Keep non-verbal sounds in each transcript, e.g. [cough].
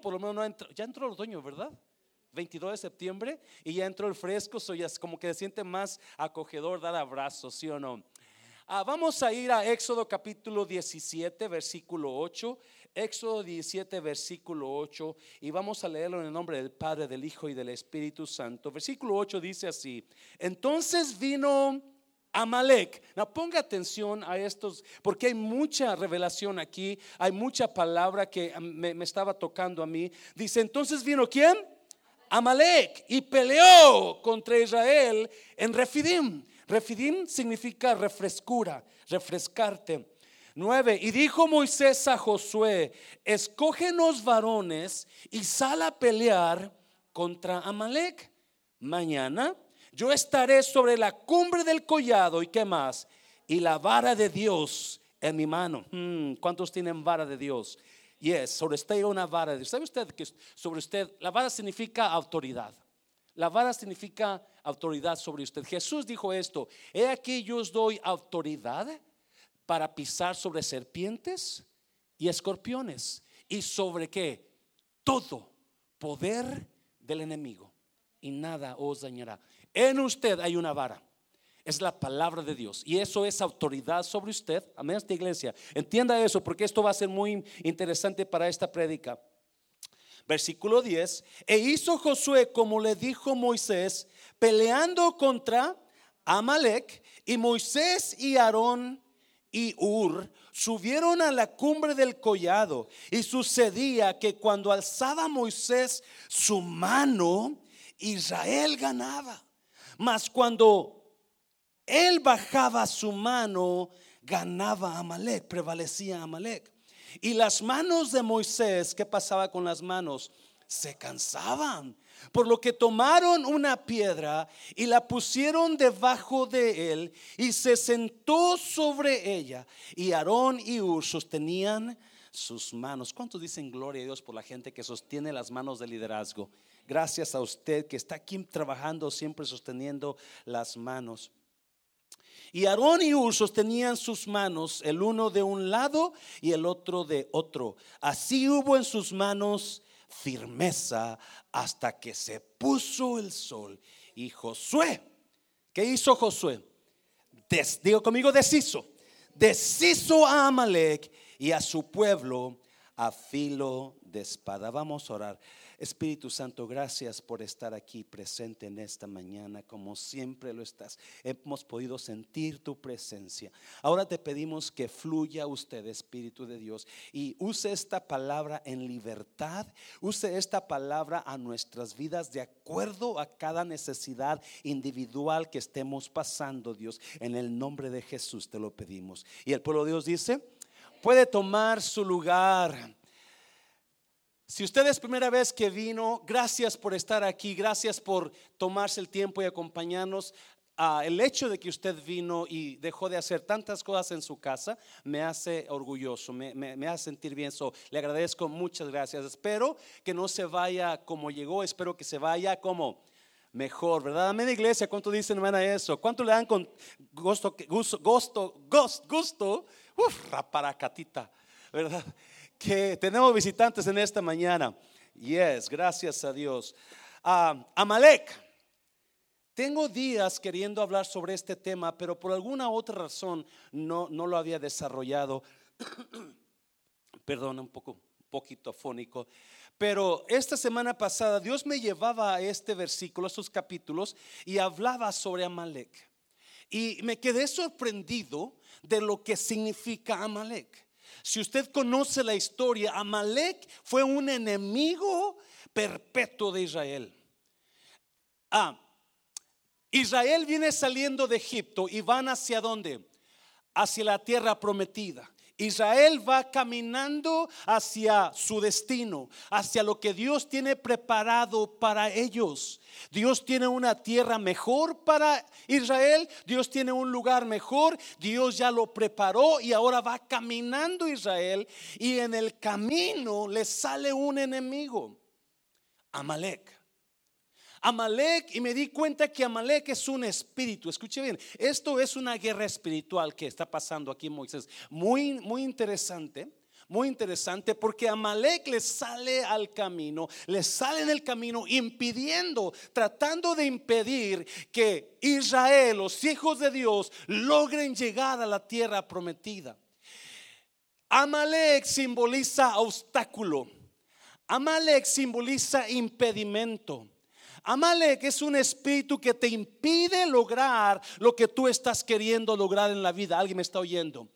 por lo menos no entró, ya entró el otoño, ¿verdad? 22 de septiembre y ya entró el fresco, soy ya como que se siente más acogedor dar abrazos, ¿sí o no? Ah, vamos a ir a Éxodo capítulo 17, versículo 8. Éxodo 17, versículo 8. Y vamos a leerlo en el nombre del Padre, del Hijo y del Espíritu Santo. Versículo 8 dice así. Entonces vino Amalek. No, ponga atención a estos, porque hay mucha revelación aquí, hay mucha palabra que me, me estaba tocando a mí. Dice, entonces vino quién? Amalek y peleó contra Israel en Refidim. Refidim significa refrescura, refrescarte. 9. Y dijo Moisés a Josué, escógenos varones y sal a pelear contra Amalek. Mañana yo estaré sobre la cumbre del collado y qué más. Y la vara de Dios en mi mano. Hmm, ¿Cuántos tienen vara de Dios? Yes, sobre usted una vara de Dios. ¿Sabe usted que sobre usted la vara significa autoridad? La vara significa autoridad sobre usted. Jesús dijo esto, he aquí yo os doy autoridad para pisar sobre serpientes y escorpiones y sobre qué? Todo poder del enemigo y nada os dañará. En usted hay una vara. Es la palabra de Dios. Y eso es autoridad sobre usted. Amén, esta iglesia. Entienda eso porque esto va a ser muy interesante para esta prédica. Versículo 10. E hizo Josué como le dijo Moisés, peleando contra Amalek. Y Moisés y Aarón y Ur subieron a la cumbre del collado. Y sucedía que cuando alzaba Moisés su mano, Israel ganaba. Mas cuando él bajaba su mano, ganaba Amalek, prevalecía Amalek. Y las manos de Moisés, ¿qué pasaba con las manos? Se cansaban. Por lo que tomaron una piedra y la pusieron debajo de él y se sentó sobre ella. Y Aarón y Ur sostenían sus manos. ¿Cuántos dicen gloria a Dios por la gente que sostiene las manos de liderazgo? Gracias a usted que está aquí trabajando, siempre sosteniendo las manos. Y Aarón y Ur sostenían sus manos, el uno de un lado y el otro de otro. Así hubo en sus manos firmeza hasta que se puso el sol. Y Josué, ¿qué hizo Josué? digo conmigo, deshizo. Deshizo a Amalek y a su pueblo a filo de espada. Vamos a orar. Espíritu Santo, gracias por estar aquí presente en esta mañana, como siempre lo estás. Hemos podido sentir tu presencia. Ahora te pedimos que fluya usted, Espíritu de Dios, y use esta palabra en libertad, use esta palabra a nuestras vidas de acuerdo a cada necesidad individual que estemos pasando, Dios. En el nombre de Jesús te lo pedimos. Y el pueblo de Dios dice, puede tomar su lugar. Si usted es primera vez que vino, gracias por estar aquí, gracias por tomarse el tiempo y acompañarnos. Ah, el hecho de que usted vino y dejó de hacer tantas cosas en su casa me hace orgulloso, me, hace sentir bien. So, le agradezco, muchas gracias. Espero que no se vaya como llegó, espero que se vaya como mejor, ¿verdad? Amén, iglesia. ¿Cuánto dicen, hermana, eso? ¿Cuánto le dan con gusto, gusto, gusto, gusto? Uf, raparacatita, ¿verdad? Que tenemos visitantes en esta mañana. Yes, gracias a Dios. Uh, Amalek. Tengo días queriendo hablar sobre este tema, pero por alguna otra razón no, no lo había desarrollado. [clears throat] Perdón, un poco, poquito fónico. Pero esta semana pasada Dios me llevaba a este versículo, a estos capítulos, y hablaba sobre Amalek. Y me quedé sorprendido de lo que significa Amalek. Si usted conoce la historia, Amalek fue un enemigo perpetuo de Israel. Ah, Israel viene saliendo de Egipto y van hacia dónde? Hacia la tierra prometida. Israel va caminando hacia su destino, hacia lo que Dios tiene preparado para ellos. Dios tiene una tierra mejor para Israel, Dios tiene un lugar mejor, Dios ya lo preparó y ahora va caminando Israel y en el camino le sale un enemigo, Amalek. Amalek y me di cuenta que Amalek es un espíritu. Escuche bien, esto es una guerra espiritual que está pasando aquí Moisés. Muy, muy interesante. Muy interesante porque Amalek le sale al camino, le sale en el camino impidiendo, tratando de impedir que Israel, los hijos de Dios, logren llegar a la tierra prometida. Amalek simboliza obstáculo. Amalek simboliza impedimento. Amalek es un espíritu que te impide lograr lo que tú estás queriendo lograr en la vida. ¿Alguien me está oyendo?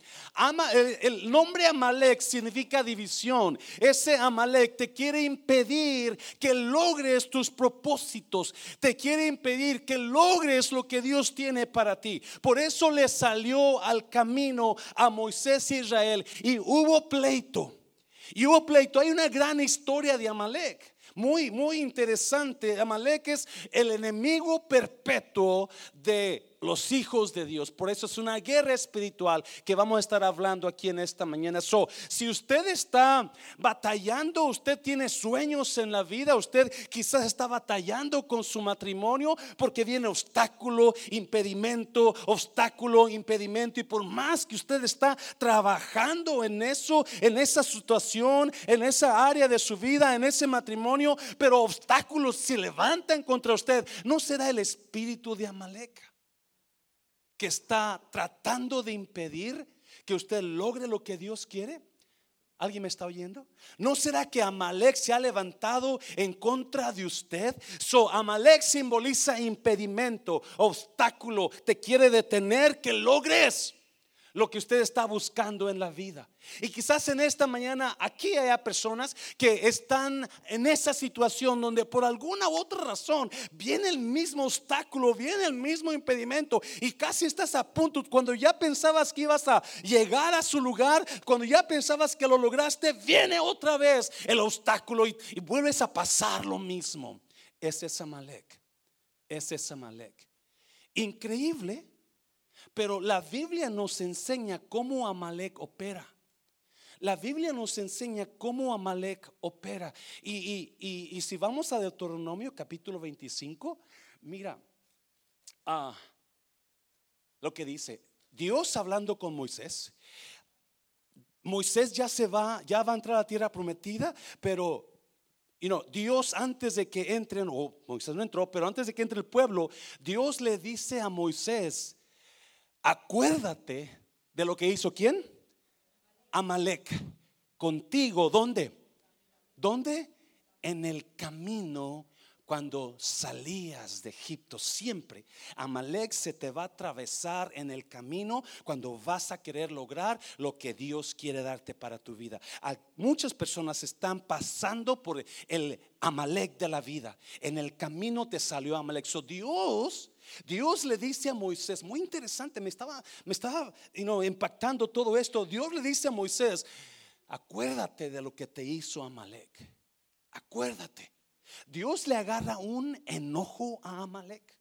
el, nombre Amalek significa división. Ese Amalek te quiere impedir que logres tus propósitos. Te quiere impedir que logres lo que Dios tiene para ti. Por eso le salió al camino a Moisés y Israel y hubo pleito. Y hubo pleito. Hay una gran historia de Amalek muy, muy interesante. Amalek es el enemigo perpetuo de los hijos de Dios. Por eso es una guerra espiritual que vamos a estar hablando aquí en esta mañana. Si usted está batallando, usted tiene sueños en la vida, usted quizás está batallando con su matrimonio porque viene obstáculo, impedimento, obstáculo, impedimento. Y por más que usted está trabajando en eso, en esa situación, en esa área de su vida, en ese matrimonio, pero obstáculos se levantan contra usted, ¿no será el espíritu de Amalek? Que está tratando de impedir que usted logre lo que Dios quiere? ¿Alguien me está oyendo? ¿No será que Amalek se ha levantado en contra de usted? So, Amalek simboliza impedimento, obstáculo, te quiere detener que logres lo que usted está buscando en la vida. Y quizás en esta mañana aquí haya personas que están en esa situación donde por alguna u otra razón viene el mismo obstáculo, viene el mismo impedimento y casi estás a punto, cuando ya pensabas que ibas a llegar a su lugar, cuando ya pensabas que lo lograste, viene otra vez el obstáculo y, vuelves a pasar lo mismo. Ese es Amalek, ese es Amalek. Increíble pero la Biblia nos enseña cómo Amalek opera. La Biblia nos enseña cómo Amalek opera. Y, si vamos a Deuteronomio capítulo 25, mira ah, lo que dice. Dios hablando con Moisés. Moisés ya se va, ya va a entrar a la tierra prometida, pero Dios antes de que entren, o Moisés no entró, pero antes de que entre el pueblo, Dios le dice a Moisés, acuérdate de lo que hizo quién? Amalek. Contigo, ¿dónde? ¿Dónde? En el camino cuando salías de Egipto. Siempre Amalek se te va a atravesar en el camino cuando vas a querer lograr lo que Dios quiere darte para tu vida. muchas personas están pasando por el Amalek de la vida. En el camino te salió Amalek. So Dios Dios le dice a Moisés, muy interesante, me estaba, me estaba impactando todo esto. Dios le dice a Moisés, acuérdate de lo que te hizo Amalek. Acuérdate. Dios le agarra un enojo a Amalek.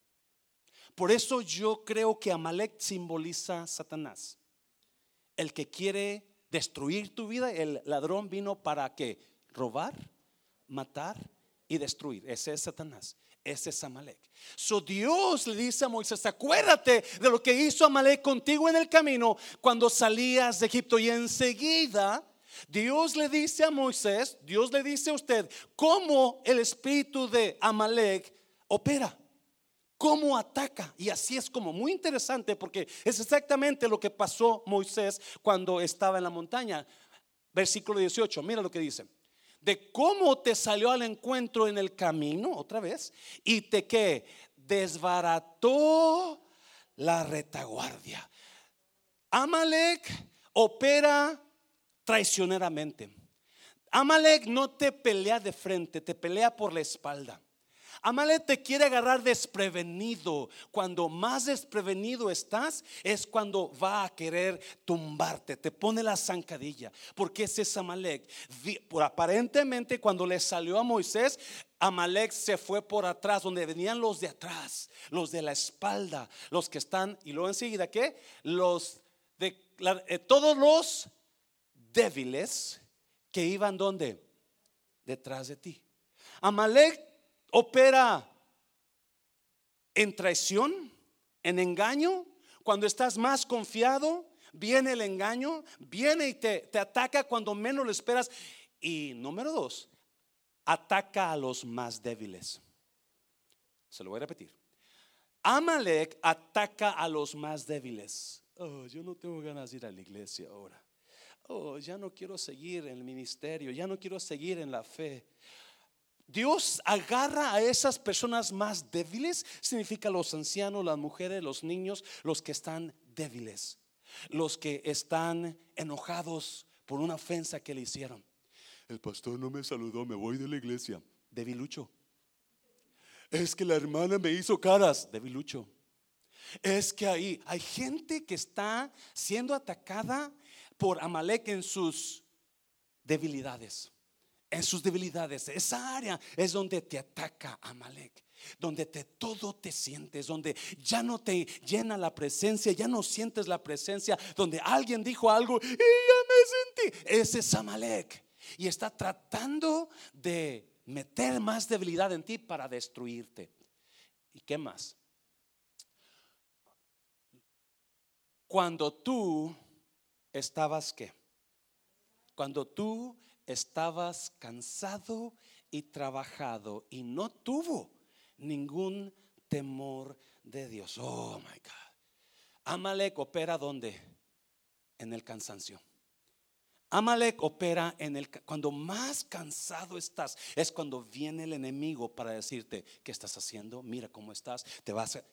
Por eso yo creo que Amalek simboliza a Satanás. El que quiere destruir tu vida, el ladrón vino para que robar, matar y destruir. Ese es Satanás. Ese es Amalek. So Dios le dice a Moisés, acuérdate de lo que hizo Amalek contigo en el camino cuando salías de Egipto. Y enseguida Dios le dice a Moisés, Dios le dice a usted, cómo el espíritu de Amalek opera. Cómo ataca. Y así es como muy interesante porque es exactamente lo que pasó Moisés cuando estaba en la montaña. Versículo 18, mira lo que dice de cómo te salió al encuentro en el camino, otra vez, y te que desbarató la retaguardia. Amalek opera traicioneramente. Amalek no te pelea de frente, te pelea por la espalda. Amalek te quiere agarrar desprevenido. Cuando más desprevenido estás, es cuando va a querer tumbarte. Te pone la zancadilla. Porque ese es Amalek. Por aparentemente, cuando le salió a Moisés, Amalek se fue por atrás, donde venían los de atrás, los de la espalda, los que están, y luego enseguida, ¿qué? Los de eh, todos los débiles que iban donde? Detrás de ti. Amalek opera en traición, en engaño, cuando estás más confiado, viene el engaño, viene y te, te ataca cuando menos lo esperas. Y número dos, ataca a los más débiles. Se lo voy a repetir. Amalek ataca a los más débiles. Oh, yo no tengo ganas de ir a la iglesia ahora. Oh, ya no quiero seguir en el ministerio, ya no quiero seguir en la fe. Dios agarra a esas personas más débiles, significa los ancianos, las mujeres, los niños, los que están débiles, los que están enojados por una ofensa que le hicieron. El pastor no me saludó, me voy de la iglesia. Debilucho. Es que la hermana me hizo caras. Debilucho. Es que ahí hay gente que está siendo atacada por Amalek en sus debilidades. En sus debilidades. Esa área es donde te ataca Amalek. Donde te, todo te sientes, donde ya no te llena la presencia, ya no sientes la presencia, donde alguien dijo algo y ya me sentí. Ese es Amalek. Y está tratando de meter más debilidad en ti para destruirte. ¿Y qué más? Cuando tú estabas qué? Cuando tú estabas cansado y trabajado y no tuvo ningún temor de Dios. Oh my God. Amalek opera donde? En el cansancio. Amalek opera en el cuando más cansado estás, es cuando viene el enemigo para decirte, ¿qué estás haciendo? Mira cómo estás, te vas a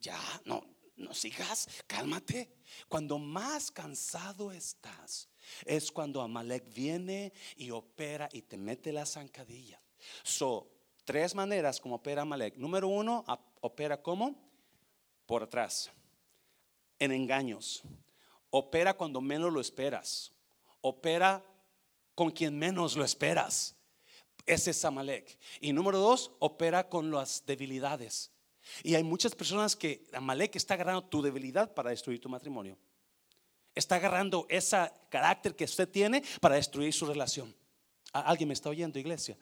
ya, no, no sigas, cálmate. Cuando más cansado estás, es cuando Amalek viene y opera y te mete la zancadilla. So, tres maneras como opera Amalek. Número uno, opera como por atrás, en engaños. Opera cuando menos lo esperas opera con quien menos lo esperas. Ese es Amalek. Y número dos, opera con las debilidades. Y hay muchas personas que Amalek está agarrando tu debilidad para destruir tu matrimonio. Está agarrando ese carácter que usted tiene para destruir su relación. ¿Alguien me está oyendo, iglesia?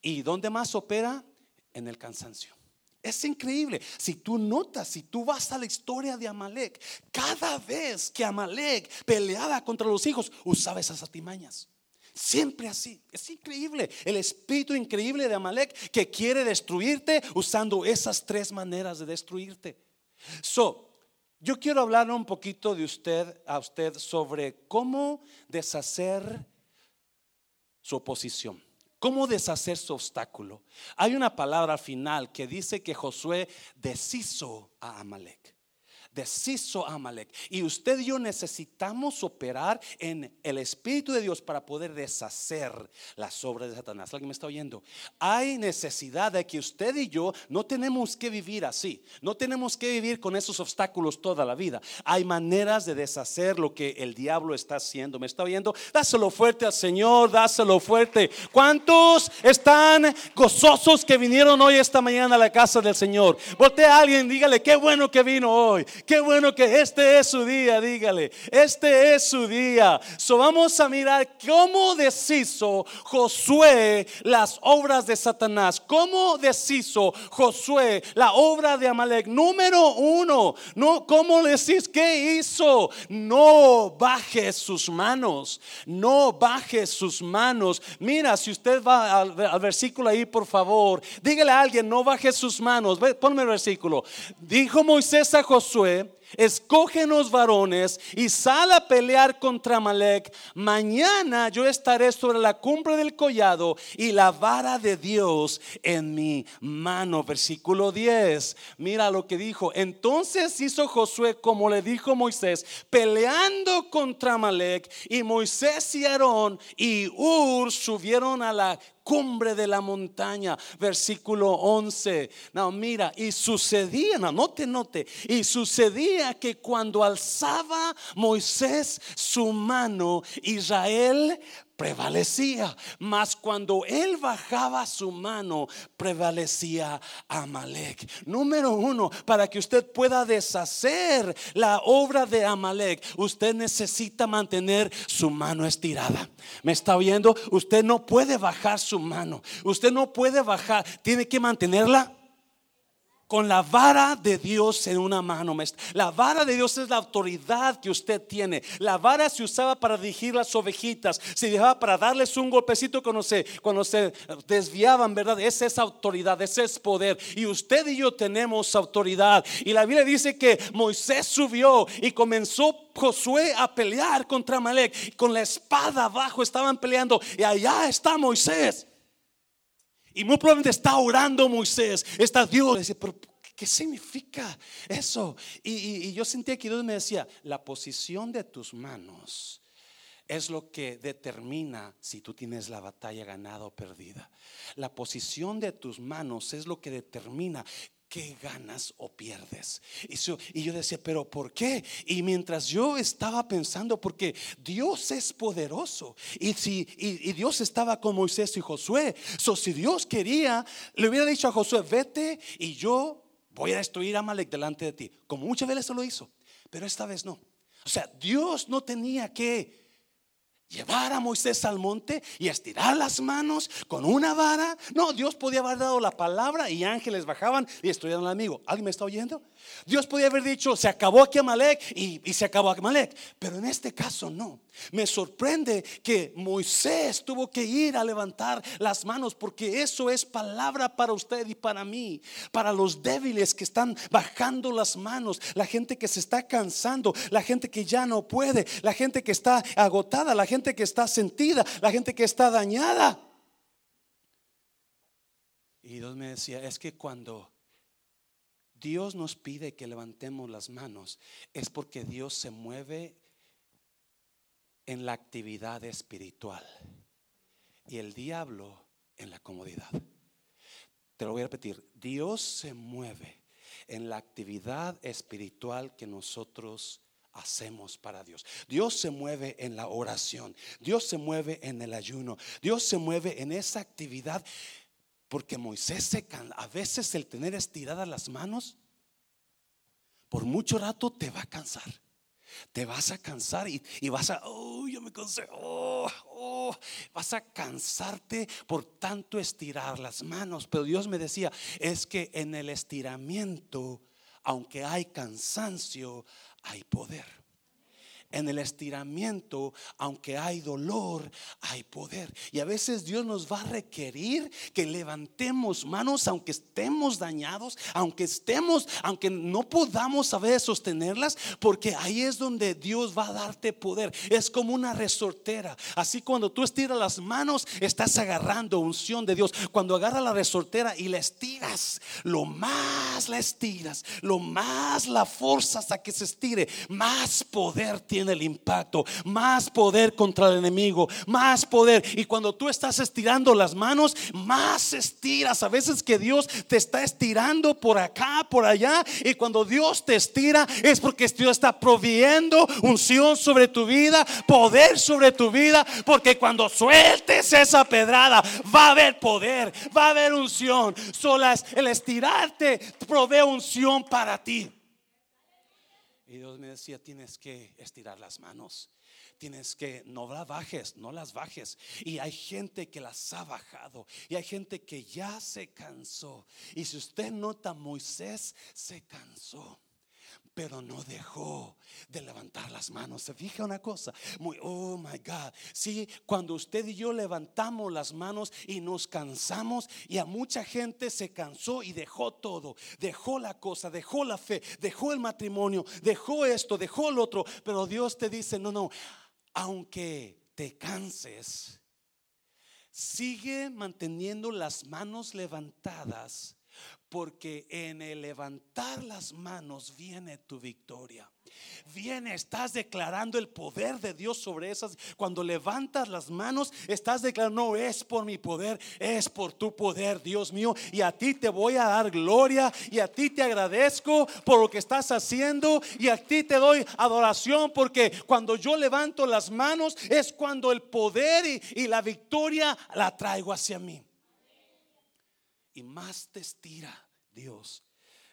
¿Y dónde más opera? En el cansancio. Es increíble. Si tú notas, si tú vas a la historia de Amalek, cada vez que Amalek peleaba contra los hijos, usaba esas artimañas. Siempre así. Es increíble. El espíritu increíble de Amalek que quiere destruirte usando esas tres maneras de destruirte. So, yo quiero hablar un poquito de usted a usted sobre cómo deshacer su oposición. ¿Cómo deshacer su obstáculo? Hay una palabra final que dice que Josué deshizo a Amalek deshizo Amalek. Y usted y yo necesitamos operar en el Espíritu de Dios para poder deshacer las obras de Satanás. ¿Alguien me está oyendo? Hay necesidad de que usted y yo no tenemos que vivir así. No tenemos que vivir con esos obstáculos toda la vida. Hay maneras de deshacer lo que el diablo está haciendo. ¿Me está oyendo? Dáselo fuerte al Señor, dáselo fuerte. ¿Cuántos están gozosos que vinieron hoy esta mañana a la casa del Señor? Voltea a alguien, dígale, qué bueno que vino hoy. Qué bueno que este es su día, dígale. Este es su día. So vamos a mirar cómo deshizo Josué las obras de Satanás. Cómo deshizo Josué la obra de Amalek. Número uno, no, ¿cómo decís? ¿Qué hizo? No baje sus manos. No baje sus manos. Mira, si usted va al, al versículo ahí, por favor, dígale a alguien, no baje sus manos. Ponme el versículo. Dijo Moisés a Josué escógenos varones y sal a pelear contra Malek. Mañana yo estaré sobre la cumbre del collado y la vara de Dios en mi mano. Versículo 10. Mira lo que dijo. Entonces hizo Josué como le dijo Moisés, peleando contra Malek. Y Moisés y Aarón y Ur subieron a la cumbre de la montaña, versículo 11. No, mira, y sucedía, no, note, note, y sucedía que cuando alzaba Moisés su mano, Israel prevalecía. Mas cuando él bajaba su mano, prevalecía Amalek. Número uno, para que usted pueda deshacer la obra de Amalek, usted necesita mantener su mano estirada. ¿Me está oyendo? Usted no puede bajar su mano. Usted no puede bajar, tiene que mantenerla con la vara de Dios en una mano. La vara de Dios es la autoridad que usted tiene. La vara se usaba para dirigir las ovejitas, se dejaba para darles un golpecito cuando se, cuando se desviaban, ¿verdad? Esa es autoridad, ese es poder. Y usted y yo tenemos autoridad. Y la Biblia dice que Moisés subió y comenzó Josué a pelear contra Malek. Con la espada abajo estaban peleando y allá está Moisés. Y muy probablemente está orando Moisés, está Dios. Dice, pero ¿qué significa eso? Y, yo sentía que Dios me decía, la posición de tus manos es lo que determina si tú tienes la batalla ganada o perdida. La posición de tus manos es lo que determina ¿Qué ganas o pierdes? Y yo, decía, pero ¿por qué? Y mientras yo estaba pensando, porque Dios es poderoso. Y, si, y, Dios estaba con Moisés y Josué. So, si Dios quería, le hubiera dicho a Josué, vete y yo voy a destruir a Malek delante de ti. Como muchas veces lo hizo. Pero esta vez no. O sea, Dios no tenía que llevar a Moisés al monte y estirar las manos con una vara. No, Dios podía haber dado la palabra y ángeles bajaban y destruían al amigo. ¿Alguien me está oyendo? Dios podía haber dicho, se acabó aquí Amalek y, y se acabó Amalek. Pero en este caso no. Me sorprende que Moisés tuvo que ir a levantar las manos porque eso es palabra para usted y para mí, para los débiles que están bajando las manos, la gente que se está cansando, la gente que ya no puede, la gente que está agotada, la gente que está sentida, la gente que está dañada. Y Dios me decía, es que cuando Dios nos pide que levantemos las manos, es porque Dios se mueve en la actividad espiritual y el diablo en la comodidad. Te lo voy a repetir, Dios se mueve en la actividad espiritual que nosotros hacemos para Dios. Dios se mueve en la oración, Dios se mueve en el ayuno, Dios se mueve en esa actividad porque Moisés se a veces el tener estiradas las manos por mucho rato te va a cansar. Te vas a cansar y, vas a, oh, yo me cansé, oh, oh, vas a cansarte por tanto estirar las manos. Pero Dios me decía, es que en el estiramiento, aunque hay cansancio, hay poder en el estiramiento, aunque hay dolor, hay poder. Y a veces Dios nos va a requerir que levantemos manos, aunque estemos dañados, aunque estemos, aunque no podamos saber sostenerlas, porque ahí es donde Dios va a darte poder. Es como una resortera. Así cuando tú estiras las manos, estás agarrando unción de Dios. Cuando agarras la resortera y la estiras, lo más la estiras, lo más la forzas a que se estire, más poder tiene el impacto, más poder contra el enemigo, más poder. Y cuando tú estás estirando las manos, más estiras. A veces que Dios te está estirando por acá, por allá. Y cuando Dios te estira es porque Dios está proviendo unción sobre tu vida, poder sobre tu vida. Porque cuando sueltes esa pedrada, va a haber poder, va a haber unción. Solas el estirarte provee unción para ti. Y Dios me decía, tienes que estirar las manos. Tienes que, no las bajes, no las bajes. Y hay gente que las ha bajado. Y hay gente que ya se cansó. Y si usted nota, Moisés se cansó pero no dejó de levantar las manos. Se fija una cosa, muy, oh my God. Sí, cuando usted y yo levantamos las manos y nos cansamos, y a mucha gente se cansó y dejó todo, dejó la cosa, dejó la fe, dejó el matrimonio, dejó esto, dejó el otro, pero Dios te dice, no, no, aunque te canses, sigue manteniendo las manos levantadas porque en el levantar las manos viene tu victoria. Viene, estás declarando el poder de Dios sobre esas. Cuando levantas las manos, estás declarando, no es por mi poder, es por tu poder, Dios mío. Y a ti te voy a dar gloria y a ti te agradezco por lo que estás haciendo y a ti te doy adoración porque cuando yo levanto las manos es cuando el poder y, y la victoria la traigo hacia mí y más te estira Dios,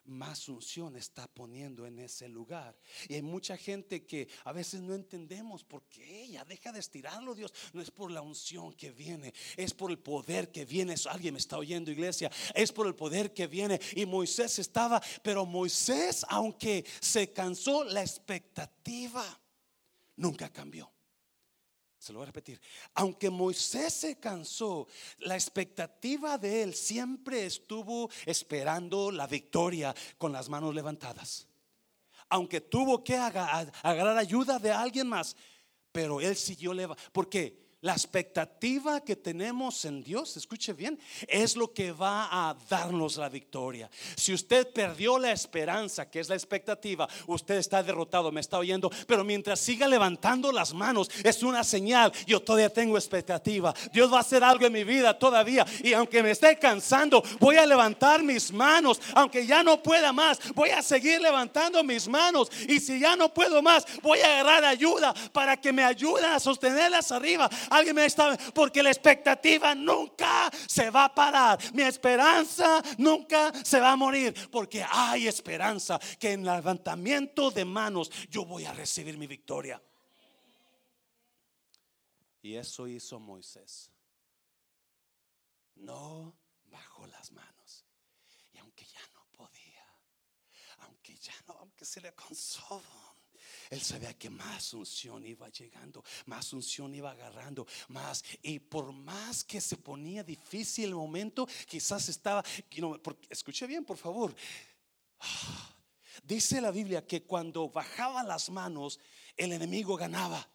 más unción está poniendo en ese lugar. Y hay mucha gente que a veces no entendemos por qué ella deja de estirarlo, Dios. No es por la unción que viene, es por el poder que viene. Alguien me está oyendo, iglesia. Es por el poder que viene. Y Moisés estaba, pero Moisés, aunque se cansó, la expectativa nunca cambió. Se lo voy a repetir. Aunque Moisés se cansó, la expectativa de él siempre estuvo esperando la victoria con las manos levantadas. Aunque tuvo que agarrar ayuda de alguien más, pero él siguió levantando. ¿Por qué? La expectativa que tenemos en Dios, escuche bien, es lo que va a darnos la victoria. Si usted perdió la esperanza, que es la expectativa, usted está derrotado, me está oyendo, pero mientras siga levantando las manos, es una señal, yo todavía tengo expectativa. Dios va a hacer algo en mi vida todavía. Y aunque me esté cansando, voy a levantar mis manos. Aunque ya no pueda más, voy a seguir levantando mis manos. Y si ya no puedo más, voy a agarrar ayuda para que me ayuden a sostenerlas arriba Alguien me está, porque la expectativa nunca se va a parar. Mi esperanza nunca se va a morir, porque hay esperanza que en el levantamiento de manos yo voy a recibir mi victoria. Y eso hizo Moisés. No bajó las manos. Y aunque ya no podía, aunque ya no, aunque se le cansó él sabía que más unción iba llegando, más unción iba agarrando, más. Y por más que se ponía difícil el momento, quizás estaba, escuche bien, por favor. Dice la Biblia que cuando bajaba las manos, el enemigo ganaba.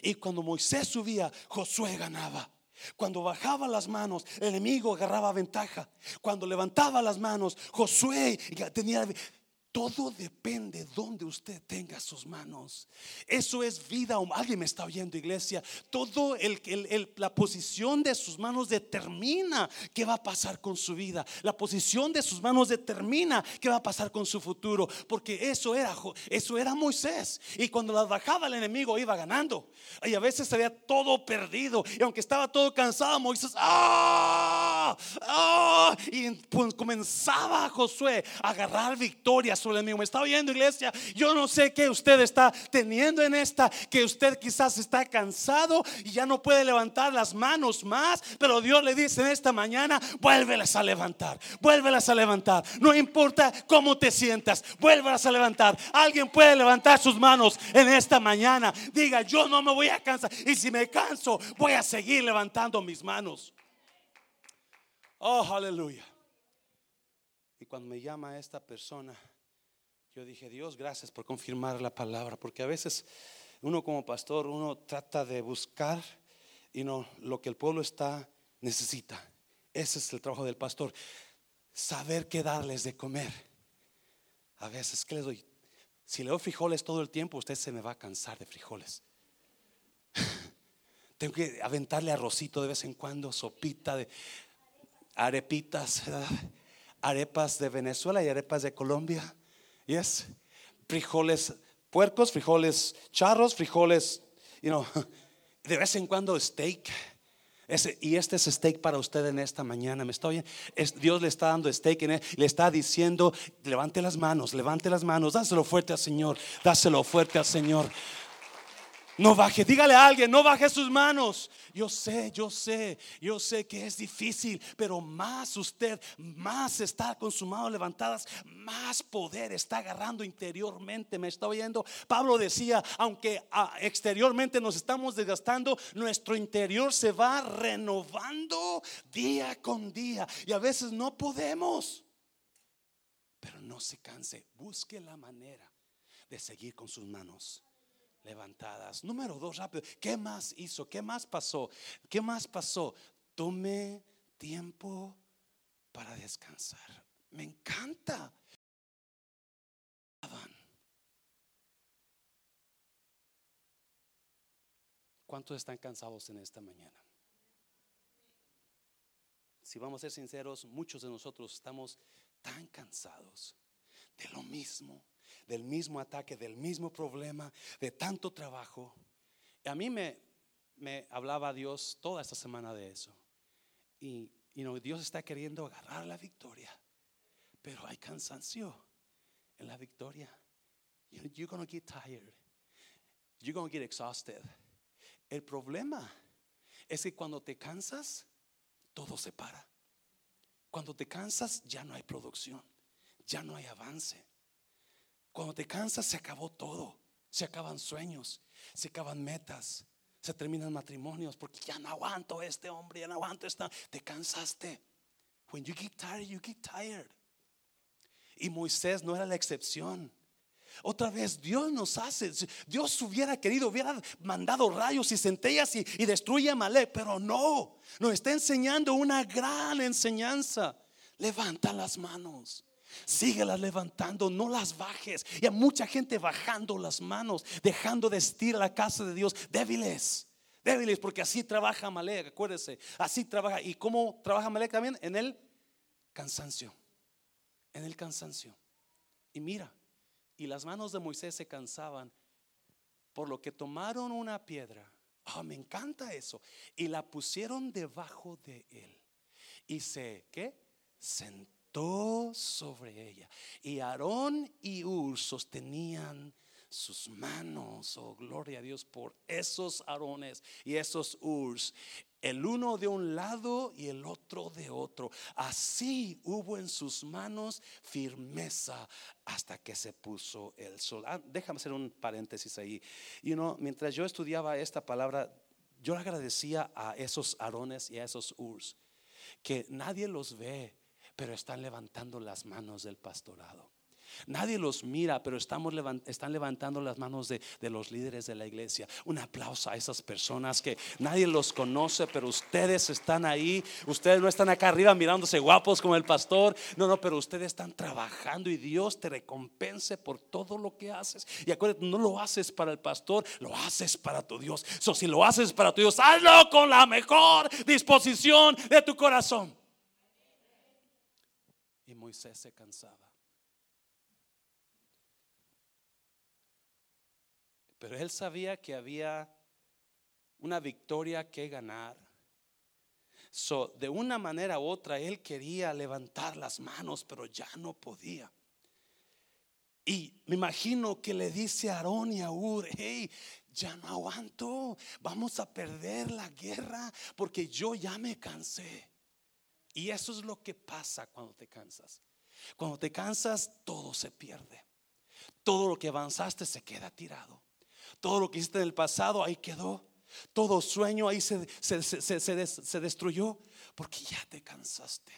Y cuando Moisés subía, Josué ganaba. Cuando bajaba las manos, el enemigo agarraba ventaja. Cuando levantaba las manos, Josué tenía todo depende donde usted tenga sus manos. Eso es vida. Alguien me está oyendo, iglesia. Todo el, la posición de sus manos determina qué va a pasar con su vida. La posición de sus manos determina qué va a pasar con su futuro. Porque eso era, eso era Moisés. Y cuando las bajaba el enemigo iba ganando. Y a veces se había todo perdido. Y aunque estaba todo cansado, Moisés, ¡ah! ¡ah! Y pues comenzaba Josué a agarrar victorias sobre el Me está oyendo, iglesia. Yo no sé qué usted está teniendo en esta, que usted quizás está cansado y ya no puede levantar las manos más, pero Dios le dice en esta mañana, vuélvelas a levantar, vuélvelas a levantar. No importa cómo te sientas, vuélvelas a levantar. Alguien puede levantar sus manos en esta mañana. Diga, yo no me voy a cansar. Y si me canso, voy a seguir levantando mis manos. Oh, aleluya. Y cuando me llama esta persona, yo dije, Dios, gracias por confirmar la palabra, porque a veces uno como pastor, uno trata de buscar y no lo que el pueblo está necesita. Ese es el trabajo del pastor, saber qué darles de comer. A veces, ¿qué les doy? Si le doy frijoles todo el tiempo, usted se me va a cansar de frijoles. [laughs] Tengo que aventarle arrocito de vez en cuando, sopita de arepitas, arepas de Venezuela y arepas de Colombia. Yes. Frijoles puercos, frijoles charros, frijoles, you know, [laughs] de vez en cuando steak. Ese, y este es steak para usted en esta mañana. ¿Me estoy es, Dios le está dando steak, en le está diciendo: levante las manos, levante las manos, dáselo fuerte al Señor, dáselo fuerte al Señor. No baje, dígale a alguien, no baje sus manos. Yo sé, yo sé, yo sé que es difícil, pero más usted, más está con sus manos levantadas, más poder está agarrando interiormente. ¿Me está oyendo? Pablo decía, aunque ah, exteriormente nos estamos desgastando, nuestro interior se va renovando día con día. Y a veces no podemos. Pero no se canse, busque la manera de seguir con sus manos levantadas. Número dos, rápido. ¿Qué más hizo? ¿Qué más pasó? ¿Qué más pasó? Tome tiempo para descansar. Me encanta. ¿Cuántos están cansados en esta mañana? Si vamos a ser sinceros, muchos de nosotros estamos tan cansados de lo mismo del mismo ataque, del mismo problema, de tanto trabajo. Y a mí me, me hablaba Dios toda esta semana de eso. Y, Dios está queriendo agarrar la victoria. Pero hay cansancio en la victoria. You're going to get tired. You're going to get exhausted. El problema es que cuando te cansas, todo se para. Cuando te cansas, ya no hay producción, ya no hay avance. Cuando te cansas, se acabó todo. Se acaban sueños, se acaban metas, se terminan matrimonios porque ya no aguanto este hombre, ya no aguanto esta. Te cansaste. When you get tired, you get tired. Y Moisés no era la excepción. Otra vez Dios nos hace, Dios hubiera querido, hubiera mandado rayos y centellas y, destruye a Malé, pero no, nos está enseñando una gran enseñanza. Levanta las manos. Síguelas levantando, no las bajes. Y hay mucha gente bajando las manos, dejando de estir a la casa de Dios débiles. Débiles, porque así trabaja Malek, acuérdese. Así trabaja. ¿Y cómo trabaja Malek también? En el cansancio. En el cansancio. Y mira, y las manos de Moisés se cansaban, por lo que tomaron una piedra. Ah, me encanta eso. Y la pusieron debajo de él. Y se, ¿qué? Sobre ella. Y Aarón y Ur sostenían sus manos, oh gloria a Dios por esos Aarones y esos Urs el uno de un lado y el otro de otro. Así hubo en sus manos firmeza hasta que se puso el sol. Ah, déjame hacer un paréntesis ahí. Y uno mientras yo estudiaba esta palabra, yo agradecía a esos Aarones y a esos Urs, que nadie los ve, pero están levantando las manos del pastorado. Nadie los mira, pero estamos están levantando las manos de, los líderes de la iglesia. Un aplauso a esas personas que nadie los conoce, pero ustedes están ahí. Ustedes no están acá arriba mirándose guapos como el pastor. No, no, pero ustedes están trabajando y Dios te recompense por todo lo que haces. Y acuérdate, no lo haces para el pastor, lo haces para tu Dios. Si lo haces para tu Dios, hazlo con la mejor disposición de tu corazón. Moisés se cansaba. Pero él sabía que había una victoria que ganar. So, de una manera u otra, él quería levantar las manos, pero ya no podía. Y me imagino que le dice a Aarón y a Ur, hey, ya no aguanto, vamos a perder la guerra porque yo ya me cansé. Y eso es lo que pasa cuando te cansas. Cuando te cansas, todo se pierde. Todo lo que avanzaste se queda tirado. Todo lo que hiciste en el pasado ahí quedó. Todo sueño ahí se, se, destruyó porque ya te cansaste.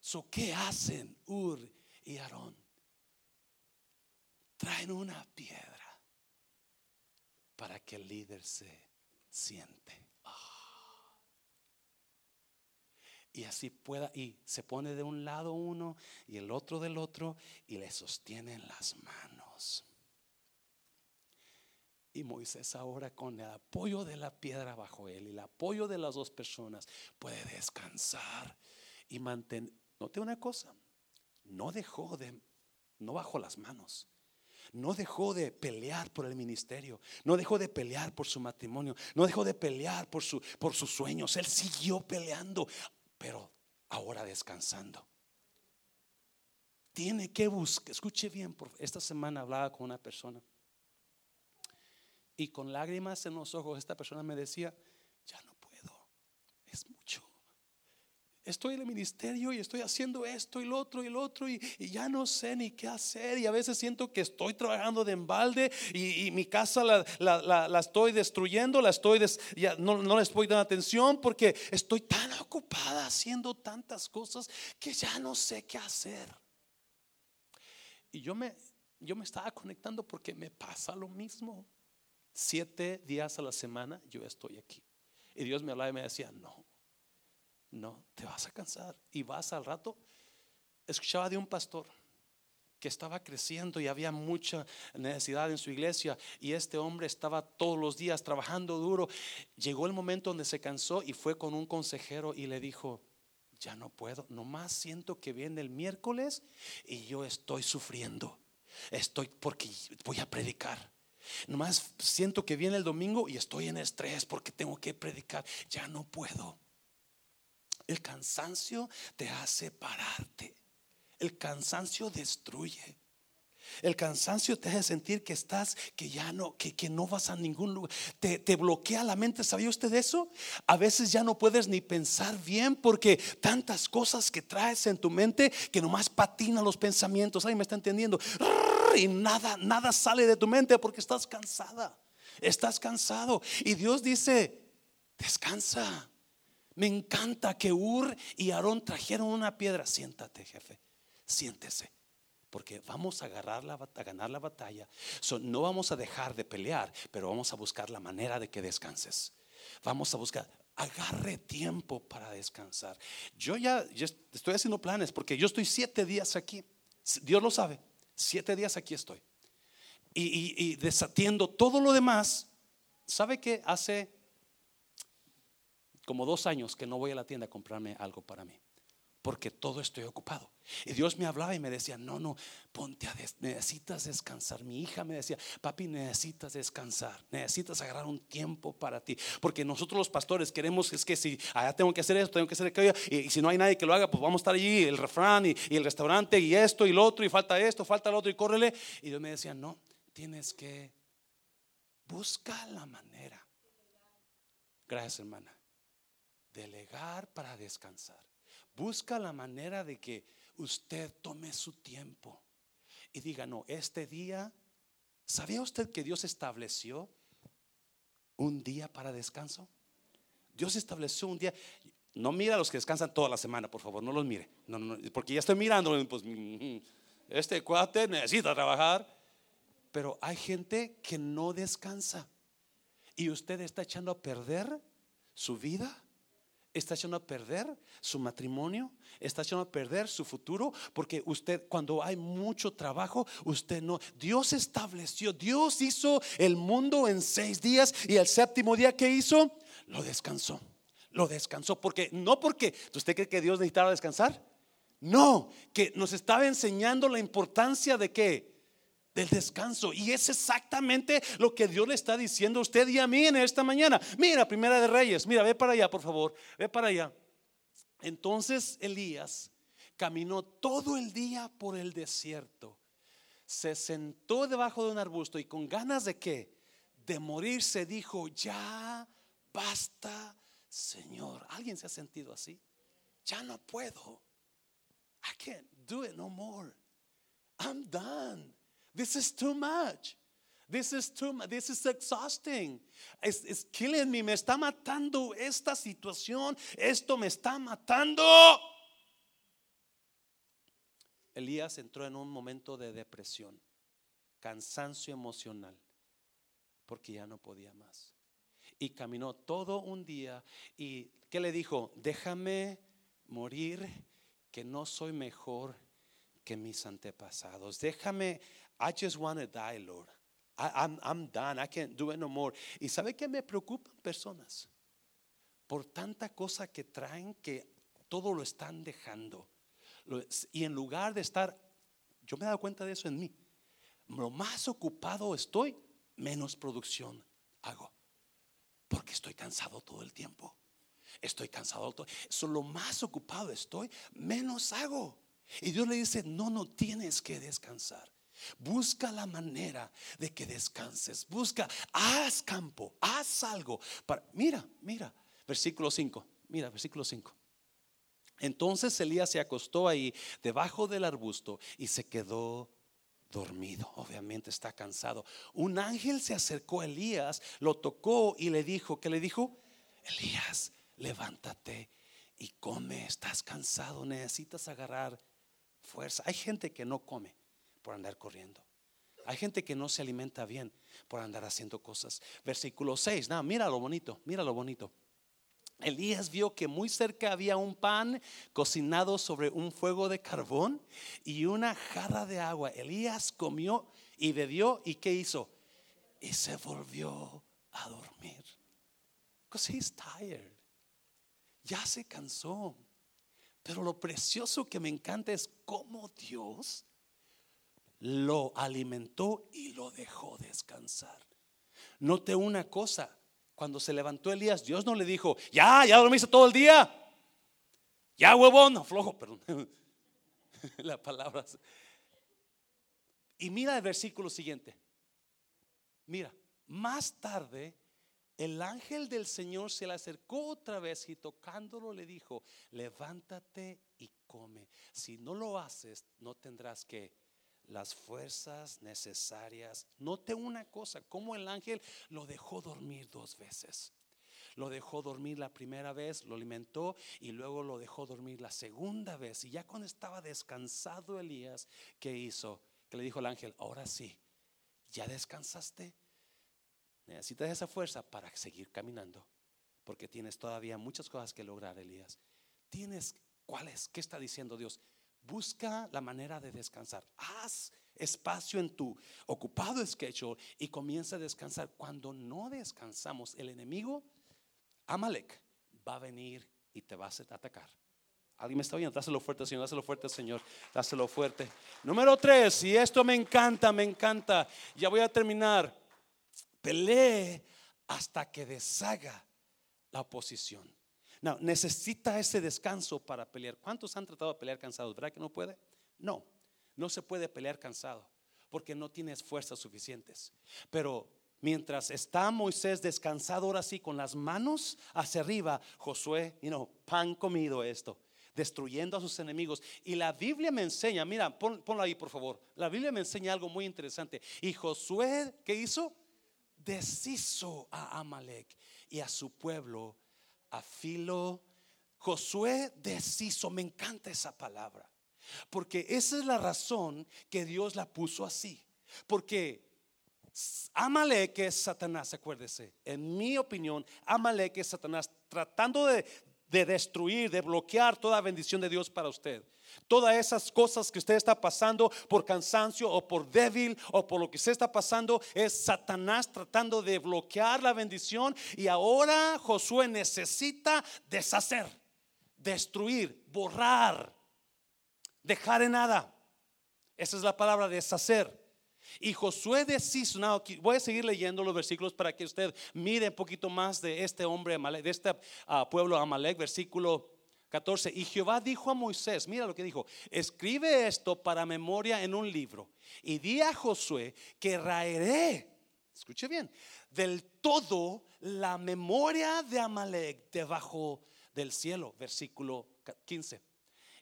So, ¿Qué hacen Ur y Aarón? Traen una piedra para que el líder se siente. Ah. Y así pueda, y se pone de un lado uno y el otro del otro y le sostienen las manos. Y Moisés ahora con el apoyo de la piedra bajo él y el apoyo de las dos personas puede descansar y mantener. Note una cosa, no dejó de, no bajó las manos. No dejó de pelear por el ministerio, no dejó de pelear por su matrimonio, no dejó de pelear por, su, por sus sueños. Él siguió peleando, pero ahora descansando. Tiene que buscar, escuche bien, esta semana hablaba con una persona y con lágrimas en los ojos esta persona me decía, ya no puedo, es mucho. Estoy en el ministerio y estoy haciendo esto y lo otro y lo otro y, ya no sé ni qué hacer y a veces siento que estoy trabajando de embalde y, mi casa la, estoy destruyendo, la estoy ya no, no le estoy dando atención porque estoy tan ocupada haciendo tantas cosas que ya no sé qué hacer. Y yo me, yo me estaba conectando porque me pasa lo mismo. Siete días a la semana yo estoy aquí. Y Dios me hablaba y me decía, no, no, te vas a cansar. Y vas al rato. Escuchaba de un pastor que estaba creciendo y había mucha necesidad en su iglesia y este hombre estaba todos los días trabajando duro. Llegó el momento donde se cansó y fue con un consejero y le dijo, ya no puedo, nomás siento que viene el miércoles y yo estoy sufriendo. Estoy porque voy a predicar. Nomás siento que viene el domingo y estoy en estrés porque tengo que predicar. Ya no puedo. El cansancio te hace pararte. El cansancio destruye. El cansancio te hace sentir que estás, que ya no, que, que no vas a ningún lugar. Te, te, bloquea la mente. ¿Sabía usted eso? A veces ya no puedes ni pensar bien porque tantas cosas que traes en tu mente que nomás patina los pensamientos. Ay, me está entendiendo. Y nada, nada sale de tu mente porque estás cansada. Estás cansado. Y Dios dice, descansa. Me encanta que Ur y Aarón trajeron una piedra. Siéntate, jefe. Siéntese porque vamos a, agarrar la, a ganar la batalla. no vamos a dejar de pelear, pero vamos a buscar la manera de que descanses. Vamos a buscar, agarre tiempo para descansar. Yo ya, estoy haciendo planes porque yo estoy siete días aquí. Dios lo sabe, siete días aquí estoy. Y, y desatiendo todo lo demás. ¿Sabe que hace como dos años que no voy a la tienda a comprarme algo para mí? porque todo estoy ocupado. Y Dios me hablaba y me decía, no, no, ponte a, necesitas descansar. Mi hija me decía, papi, necesitas descansar, necesitas agarrar un tiempo para ti. Porque nosotros los pastores queremos, es que si allá tengo que hacer esto, tengo que hacer aquello, y, si no hay nadie que lo haga, pues vamos a estar allí, el refrán y, y el restaurante y esto y lo otro, y falta esto, falta lo otro, y córrele. Y Dios me decía, no, tienes que buscar la manera. Gracias, hermana. Delegar para descansar. Busca la manera de que usted tome su tiempo y diga, no, este día, ¿sabía usted que Dios estableció un día para descanso? Dios estableció un día. No mira a los que descansan toda la semana, por favor, no los mire. No, no, porque ya estoy mirando, pues mm, este cuate necesita trabajar. Pero hay gente que no descansa. Y usted está echando a perder su vida está echando a perder su matrimonio, está echando a perder su futuro, porque usted cuando hay mucho trabajo, usted no, Dios estableció, Dios hizo el mundo en seis días y el séptimo día que hizo, lo descansó, lo descansó, porque no porque, ¿usted cree que Dios necesitaba descansar? No, que nos estaba enseñando la importancia de que del descanso. Y es exactamente lo que Dios le está diciendo a usted y a mí en esta mañana. Mira, Primera de Reyes, mira, ve para allá, por favor, ve para allá. Entonces Elías caminó todo el día por el desierto. Se sentó debajo de un arbusto y con ganas de qué? De morir se dijo, ya basta, Señor. ¿Alguien se ha sentido así? Ya no puedo. I can't do it no more. I'm done. This is too much. This is too much. This is exhausting. It's, it's killing me. Me está matando esta situación. Esto me está matando. Elías entró en un momento de depresión, cansancio emocional, porque ya no podía más. Y caminó todo un día y ¿qué le dijo? Déjame morir, que no soy mejor que mis antepasados. Déjame I just want to die, Lord. I'm, I'm done. I can't do it no more. Y sabe que me preocupan personas por tanta cosa que traen que todo lo están dejando. Y en lugar de estar, yo me he dado cuenta de eso en mí. Lo más ocupado estoy, menos producción hago. Porque estoy cansado todo el tiempo. Estoy cansado todo. Eso, lo más ocupado estoy, menos hago. Y Dios le dice, no, no tienes que descansar. Busca la manera de que descanses. Busca, haz campo, haz algo. Para, mira, mira, versículo 5. Mira, versículo 5. Entonces Elías se acostó ahí debajo del arbusto y se quedó dormido. Obviamente está cansado. Un ángel se acercó a Elías, lo tocó y le dijo, ¿qué le dijo? Elías, levántate y come. Estás cansado, necesitas agarrar fuerza. Hay gente que no come por andar corriendo. Hay gente que no se alimenta bien por andar haciendo cosas. Versículo 6, nada, mira lo bonito, mira lo bonito. Elías vio que muy cerca había un pan cocinado sobre un fuego de carbón y una jarra de agua. Elías comió y bebió y ¿qué hizo? Y se volvió a dormir. Because he's tired. Ya se cansó. Pero lo precioso que me encanta es cómo Dios lo alimentó y lo dejó descansar. Note una cosa, cuando se levantó Elías, Dios no le dijo, ya, ya dormiste todo el día. Ya, huevón, flojo, perdón. [laughs] la palabra. Y mira el versículo siguiente. Mira, más tarde el ángel del Señor se le acercó otra vez y tocándolo le dijo, levántate y come. Si no lo haces, no tendrás que las fuerzas necesarias. Note una cosa, como el ángel lo dejó dormir dos veces. Lo dejó dormir la primera vez, lo alimentó y luego lo dejó dormir la segunda vez. Y ya cuando estaba descansado Elías, ¿qué hizo? Que le dijo el ángel, ahora sí, ¿ya descansaste? Necesitas esa fuerza para seguir caminando, porque tienes todavía muchas cosas que lograr, Elías. Tienes, ¿cuáles? ¿Qué está diciendo Dios? Busca la manera de descansar. Haz espacio en tu ocupado schedule y comienza a descansar. Cuando no descansamos, el enemigo, Amalek, va a venir y te va a atacar. Alguien me está viendo, dáselo fuerte, Señor, dáselo fuerte, Señor, dáselo fuerte. Número tres, y esto me encanta, me encanta. Ya voy a terminar. Pelee hasta que deshaga la oposición. No, necesita ese descanso para pelear. ¿Cuántos han tratado de pelear cansados? ¿Verdad que no puede? No, no se puede pelear cansado porque no tienes fuerzas suficientes. Pero mientras está Moisés descansado ahora sí con las manos hacia arriba, Josué, you know, pan comido esto, destruyendo a sus enemigos. Y la Biblia me enseña, mira, ponlo ahí por favor. La Biblia me enseña algo muy interesante. Y Josué, ¿qué hizo? deshizo a Amalek y a su pueblo a filo. Josué deshizo, me encanta esa palabra, porque esa es la razón que Dios la puso así. Porque Amalek es Satanás, acuérdese. En mi opinión, Amalek es Satanás tratando de, de destruir, de bloquear toda bendición de Dios para usted. Todas esas cosas que usted está pasando por cansancio o por débil o por lo que usted está pasando es Satanás tratando de bloquear la bendición y ahora Josué necesita deshacer, destruir, borrar, dejar en nada. Esa es la palabra deshacer. Y Josué deshizo, voy a seguir leyendo los versículos para que usted mire un poquito más de este hombre, de este ah, pueblo Amalek, versículo 14. Y Jehová dijo a Moisés, mira lo que dijo, escribe esto para memoria en un libro y di a Josué que raeré, escuche bien, del todo la memoria de Amalek debajo del cielo, versículo 15.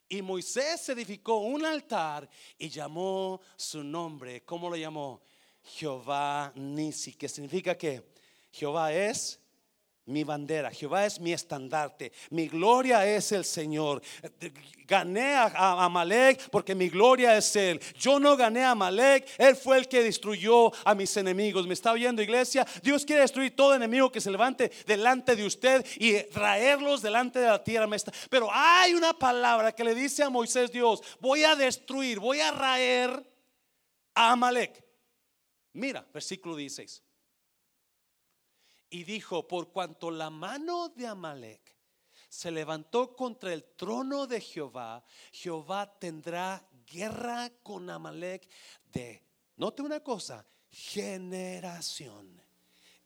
Y Moisés edificó un altar y llamó su nombre. ¿Cómo lo llamó? Jehová Nisi, que significa que Jehová es mi bandera, Jehová es mi estandarte, mi gloria es el Señor. Gané a Amalek porque mi gloria es Él. Yo no gané a Amalek, Él fue el que destruyó a mis enemigos. ¿Me está oyendo, iglesia? Dios quiere destruir todo enemigo que se levante delante de usted y traerlos delante de la tierra. Pero hay una palabra que le dice a Moisés Dios, voy a destruir, voy a raer a Amalek. Mira, versículo 16 y dijo, por cuanto la mano de Amalek se levantó contra el trono de Jehová, Jehová tendrá guerra con Amalek de, note una cosa, generación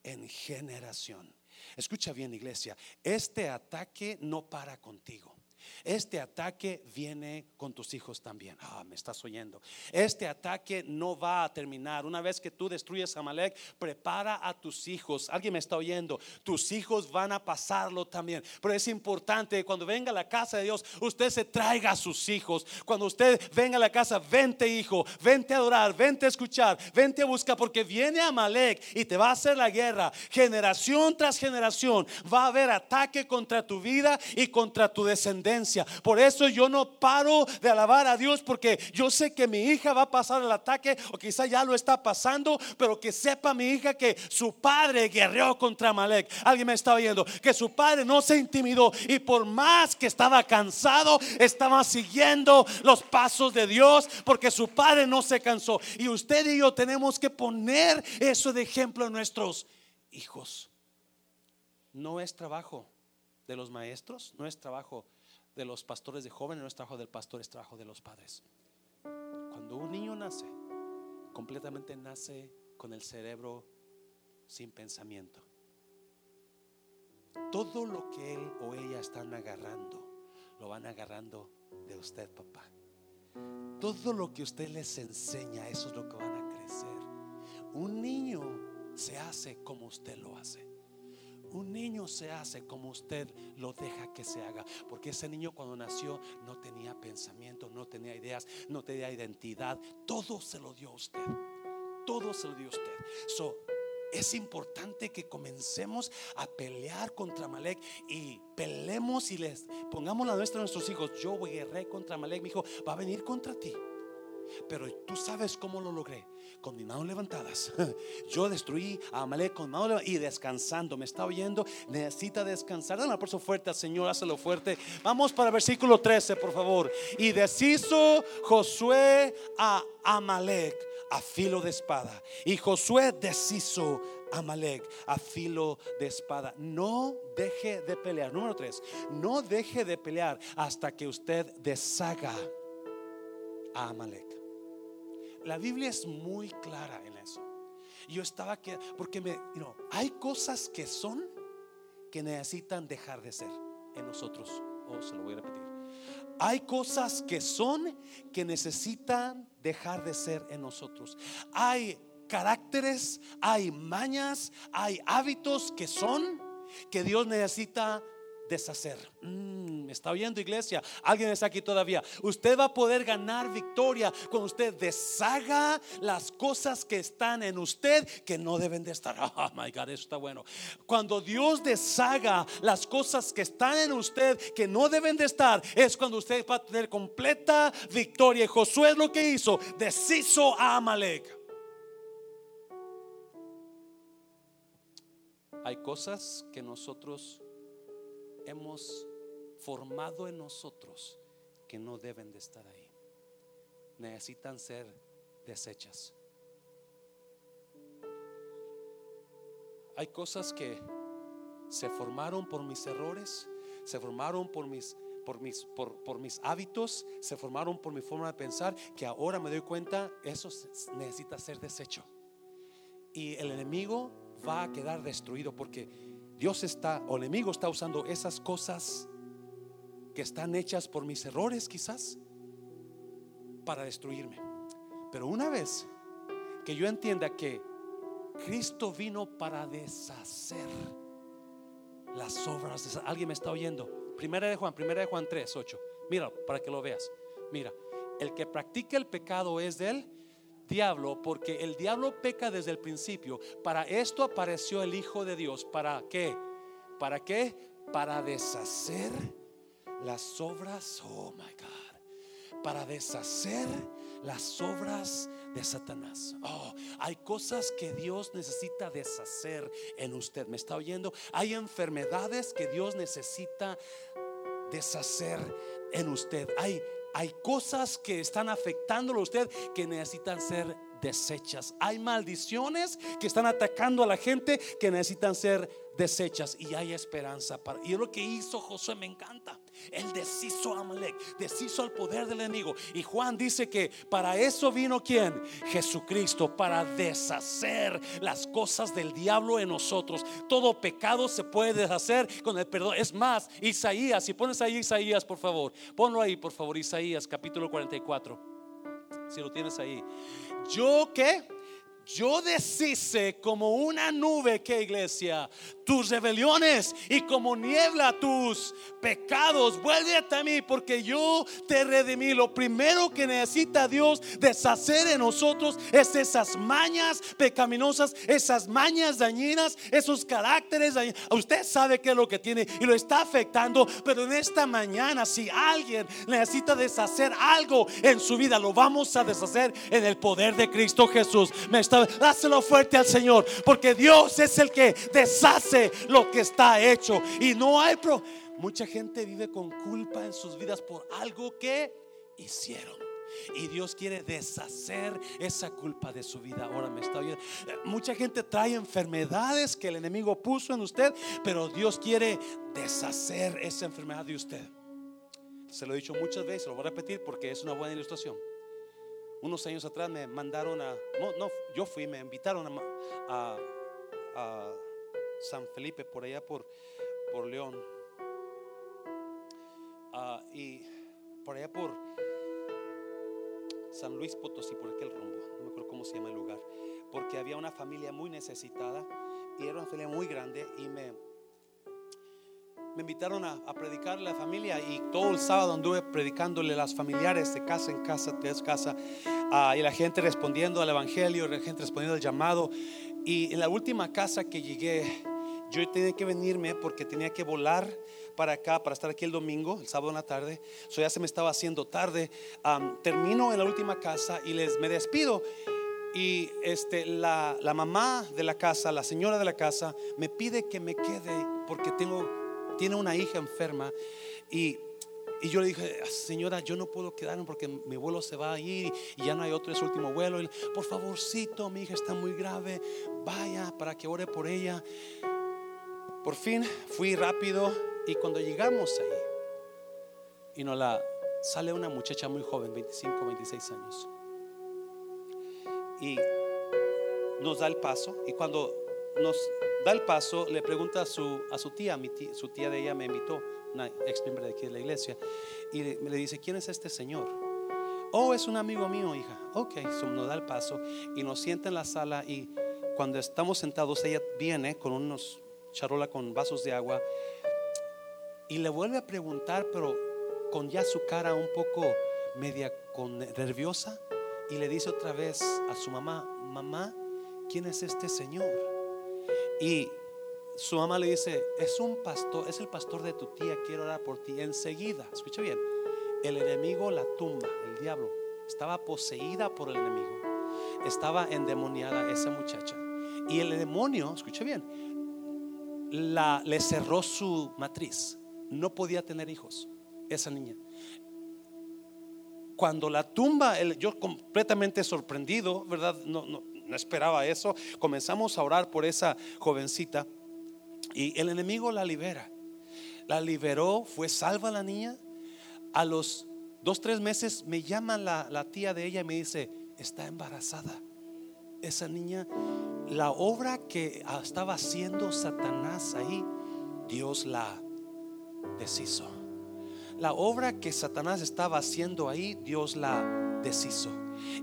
en generación. Escucha bien iglesia, este ataque no para contigo. Este ataque viene con tus hijos también. Ah, me estás oyendo. Este ataque no va a terminar. Una vez que tú destruyes a Amalek, prepara a tus hijos. Alguien me está oyendo. Tus hijos van a pasarlo también. Pero es importante cuando venga a la casa de Dios, usted se traiga a sus hijos. Cuando usted venga a la casa, vente hijo, vente a adorar, vente a escuchar, vente a buscar, porque viene Amalek y te va a hacer la guerra. Generación tras generación va a haber ataque contra tu vida y contra tu descendencia por eso yo no paro de alabar a Dios porque yo sé que mi hija va a pasar el ataque o quizá ya lo está pasando, pero que sepa mi hija que su padre guerreó contra Malek. Alguien me está oyendo, que su padre no se intimidó y por más que estaba cansado, estaba siguiendo los pasos de Dios porque su padre no se cansó. Y usted y yo tenemos que poner eso de ejemplo en nuestros hijos. No es trabajo de los maestros, no es trabajo de los pastores de jóvenes, no es trabajo del pastor, es trabajo de los padres. Cuando un niño nace, completamente nace con el cerebro sin pensamiento. Todo lo que él o ella están agarrando, lo van agarrando de usted, papá. Todo lo que usted les enseña, eso es lo que van a crecer. Un niño se hace como usted lo hace. Un niño se hace como usted lo deja que se haga. Porque ese niño cuando nació no tenía pensamiento, no tenía ideas, no tenía identidad. Todo se lo dio a usted. Todo se lo dio a usted. So, es importante que comencemos a pelear contra Malek y peleemos y les pongamos la nuestra a nuestros hijos. Yo guerré contra Malek, mi hijo va a venir contra ti. Pero tú sabes cómo lo logré. Con mis manos levantadas. [laughs] Yo destruí a Amalek con manos levantadas y descansando. Me está oyendo. Necesita descansar. Dale un aplauso fuerte al Señor. Hazlo fuerte. Vamos para el versículo 13, por favor. Y deshizo Josué a Amalek a filo de espada. Y Josué deshizo Amalek a filo de espada. No deje de pelear. Número 3. No deje de pelear hasta que usted deshaga a Amalek. La Biblia es muy clara en eso. Yo estaba que, porque me, hay cosas que son que necesitan dejar de ser en nosotros. Oh, se lo voy a repetir. Hay cosas que son que necesitan dejar de ser en nosotros. Hay caracteres, hay mañas, hay hábitos que son que Dios necesita deshacer. Mm, ¿Me está oyendo iglesia? Alguien está aquí todavía. Usted va a poder ganar victoria cuando usted deshaga las cosas que están en usted que no deben de estar. [laughs] Oh my God, eso está bueno. Cuando Dios deshaga las cosas que están en usted que no deben de estar, es cuando usted va a tener completa victoria. Y Josué es lo que hizo, deshizo a Amalek. Hay cosas que nosotros hemos formado en nosotros que no deben de estar ahí. Necesitan ser desechas. Hay cosas que se formaron por mis errores, se formaron por mis por mis, por, por, mis hábitos, se formaron por mi forma de pensar, que ahora me doy cuenta, eso necesita ser desecho. Y el enemigo va a quedar destruido porque Dios está, o el enemigo está usando esas cosas que están hechas por mis errores quizás para destruirme. Pero una vez que yo entienda que Cristo vino para deshacer las obras alguien me está oyendo. Primera de Juan, primera de Juan 3, 8. Mira, para que lo veas. Mira, el que practica el pecado es de él diablo porque el diablo peca desde el principio. Para esto apareció el Hijo de Dios. ¿Para qué? ¿Para qué? Para deshacer las obras, oh my God, para deshacer las obras de Satanás. Oh, hay cosas que Dios necesita deshacer en usted. ¿Me está oyendo? Hay enfermedades que Dios necesita deshacer en usted. Hay hay cosas que están afectándolo a usted que necesitan ser desechas. Hay maldiciones que están atacando a la gente que necesitan ser desechas y hay esperanza para. Y lo que hizo Josué me encanta. Él deshizo a Amalek, deshizo al poder del enemigo. Y Juan dice que para eso vino quién? Jesucristo, para deshacer las cosas del diablo en nosotros. Todo pecado se puede deshacer con el perdón. Es más, Isaías, si pones ahí Isaías, por favor, ponlo ahí, por favor, Isaías, capítulo 44. Si lo tienes ahí. Yo que yo deshice como una nube que iglesia tus rebeliones y como niebla tus pecados. Vuelve a mí porque yo te redimí. Lo primero que necesita Dios deshacer en nosotros es esas mañas pecaminosas, esas mañas dañinas, esos caracteres dañinos. Usted sabe qué es lo que tiene y lo está afectando, pero en esta mañana si alguien necesita deshacer algo en su vida, lo vamos a deshacer en el poder de Cristo Jesús. Me está, dáselo fuerte al Señor, porque Dios es el que deshace lo que está hecho. Y no hay pro. Mucha gente vive con culpa en sus vidas por algo que hicieron. Y Dios quiere deshacer esa culpa de su vida. Ahora me está oyendo. Mucha gente trae enfermedades que el enemigo puso en usted, pero Dios quiere deshacer esa enfermedad de usted. Se lo he dicho muchas veces, lo voy a repetir porque es una buena ilustración. Unos años atrás me mandaron a, no, yo fui, me invitaron a, a San Felipe, por allá por, por León. Ah, y por allá por San Luis Potosí, por aquel rumbo, no me acuerdo cómo se llama el lugar, porque había una familia muy necesitada y era una familia muy grande y me, me invitaron a, a predicarle a la familia y todo el sábado anduve predicándole a las familiares de casa en casa, de casa, y la gente respondiendo al evangelio, la gente respondiendo al llamado. Y en la última casa que llegué, yo tenía que venirme porque tenía que volar para acá, para estar aquí el domingo, el sábado en la tarde. Eso ya se me estaba haciendo tarde. Am, termino en la última casa y les me despido. Y este, la, la mamá de la casa, la señora de la casa, me pide que me quede porque tengo, tiene una hija enferma. Y, y yo le dije, señora, yo no puedo quedarme porque mi vuelo se va a ir y ya no hay otro, es su último vuelo. Y, por favorcito, mi hija está muy grave, vaya para que ore por ella. Por fin fui rápido y cuando llegamos ahí, y nos la sale una muchacha muy joven, 25, 26 años, y nos da el paso. Y cuando nos da el paso, le pregunta a su, a su tía, mi tía, su tía de ella me invitó, una ex miembro de aquí de la iglesia, y le, le dice: ¿Quién es este señor? Oh, es un amigo mío, hija. Ok, so nos da el paso y nos sienta en la sala. Y cuando estamos sentados, ella viene con unos charola con vasos de agua y le vuelve a preguntar, pero con ya su cara un poco media nerviosa, y le dice otra vez a su mamá, mamá, ¿quién es este señor? Y su mamá le dice, es un pastor, es el pastor de tu tía, quiero orar por ti. Enseguida, escucha bien, el enemigo la tumba, el diablo, estaba poseída por el enemigo, estaba endemoniada esa muchacha. Y el demonio, escucha bien, la, le cerró su matriz no podía tener hijos, esa niña. Cuando la tumba, el- yo completamente sorprendido, ¿verdad? No, no, no esperaba eso. Comenzamos a orar por esa jovencita y el enemigo la libera. La liberó, fue salva la niña. A los dos, tres meses me llama la, la tía de ella y me dice, está embarazada. Esa niña, la obra que estaba haciendo Satanás ahí, Dios la deshizo. La obra que Satanás estaba haciendo ahí, Dios la deshizo.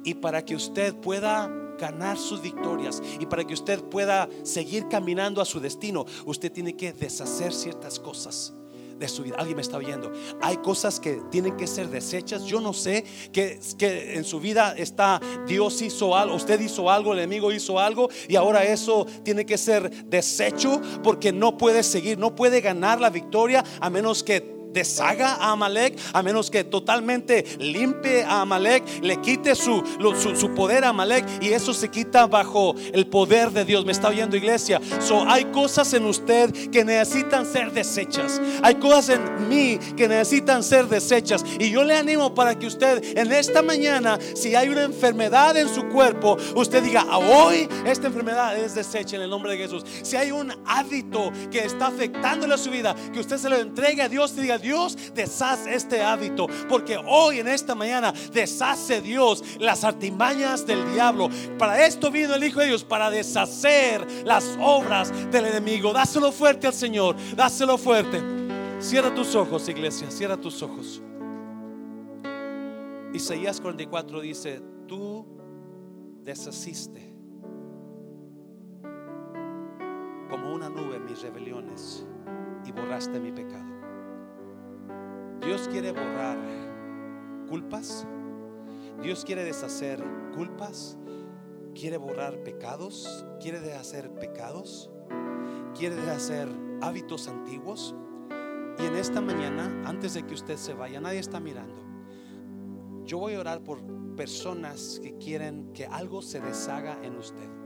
Y para que usted pueda ganar sus victorias y para que usted pueda seguir caminando a su destino, usted tiene que deshacer ciertas cosas de su vida. Alguien me está oyendo. Hay cosas que tienen que ser desechas. Yo no sé que, que en su vida está Dios hizo algo, usted hizo algo, el enemigo hizo algo y ahora eso tiene que ser desecho porque no puede seguir, no puede ganar la victoria a menos que deshaga a Amalek, a menos que totalmente limpie a Amalek, le quite su, su, su poder a Amalek y eso se quita bajo el poder de Dios. Me está oyendo iglesia. So, hay cosas en usted que necesitan ser desechas. Hay cosas en mí que necesitan ser desechas. Y yo le animo para que usted en esta mañana, si hay una enfermedad en su cuerpo, usted diga, "Ah, hoy esta enfermedad es desecha en el nombre de Jesús. Si hay un hábito que está afectándole a su vida, que usted se lo entregue a Dios y diga, Dios, deshaz este hábito. Porque hoy en esta mañana deshace Dios las artimañas del diablo. Para esto vino el Hijo de Dios, para deshacer las obras del enemigo. Dáselo fuerte al Señor, dáselo fuerte. Cierra tus ojos, iglesia, cierra tus ojos. Isaías 44 dice, tú deshaciste como una nube mis rebeliones y borraste mi pecado. Dios quiere borrar culpas. Dios quiere deshacer culpas. Quiere borrar pecados. Quiere deshacer pecados. Quiere deshacer hábitos antiguos. Y en esta mañana, antes de que usted se vaya, nadie está mirando. Yo voy a orar por personas que quieren que algo se deshaga en usted.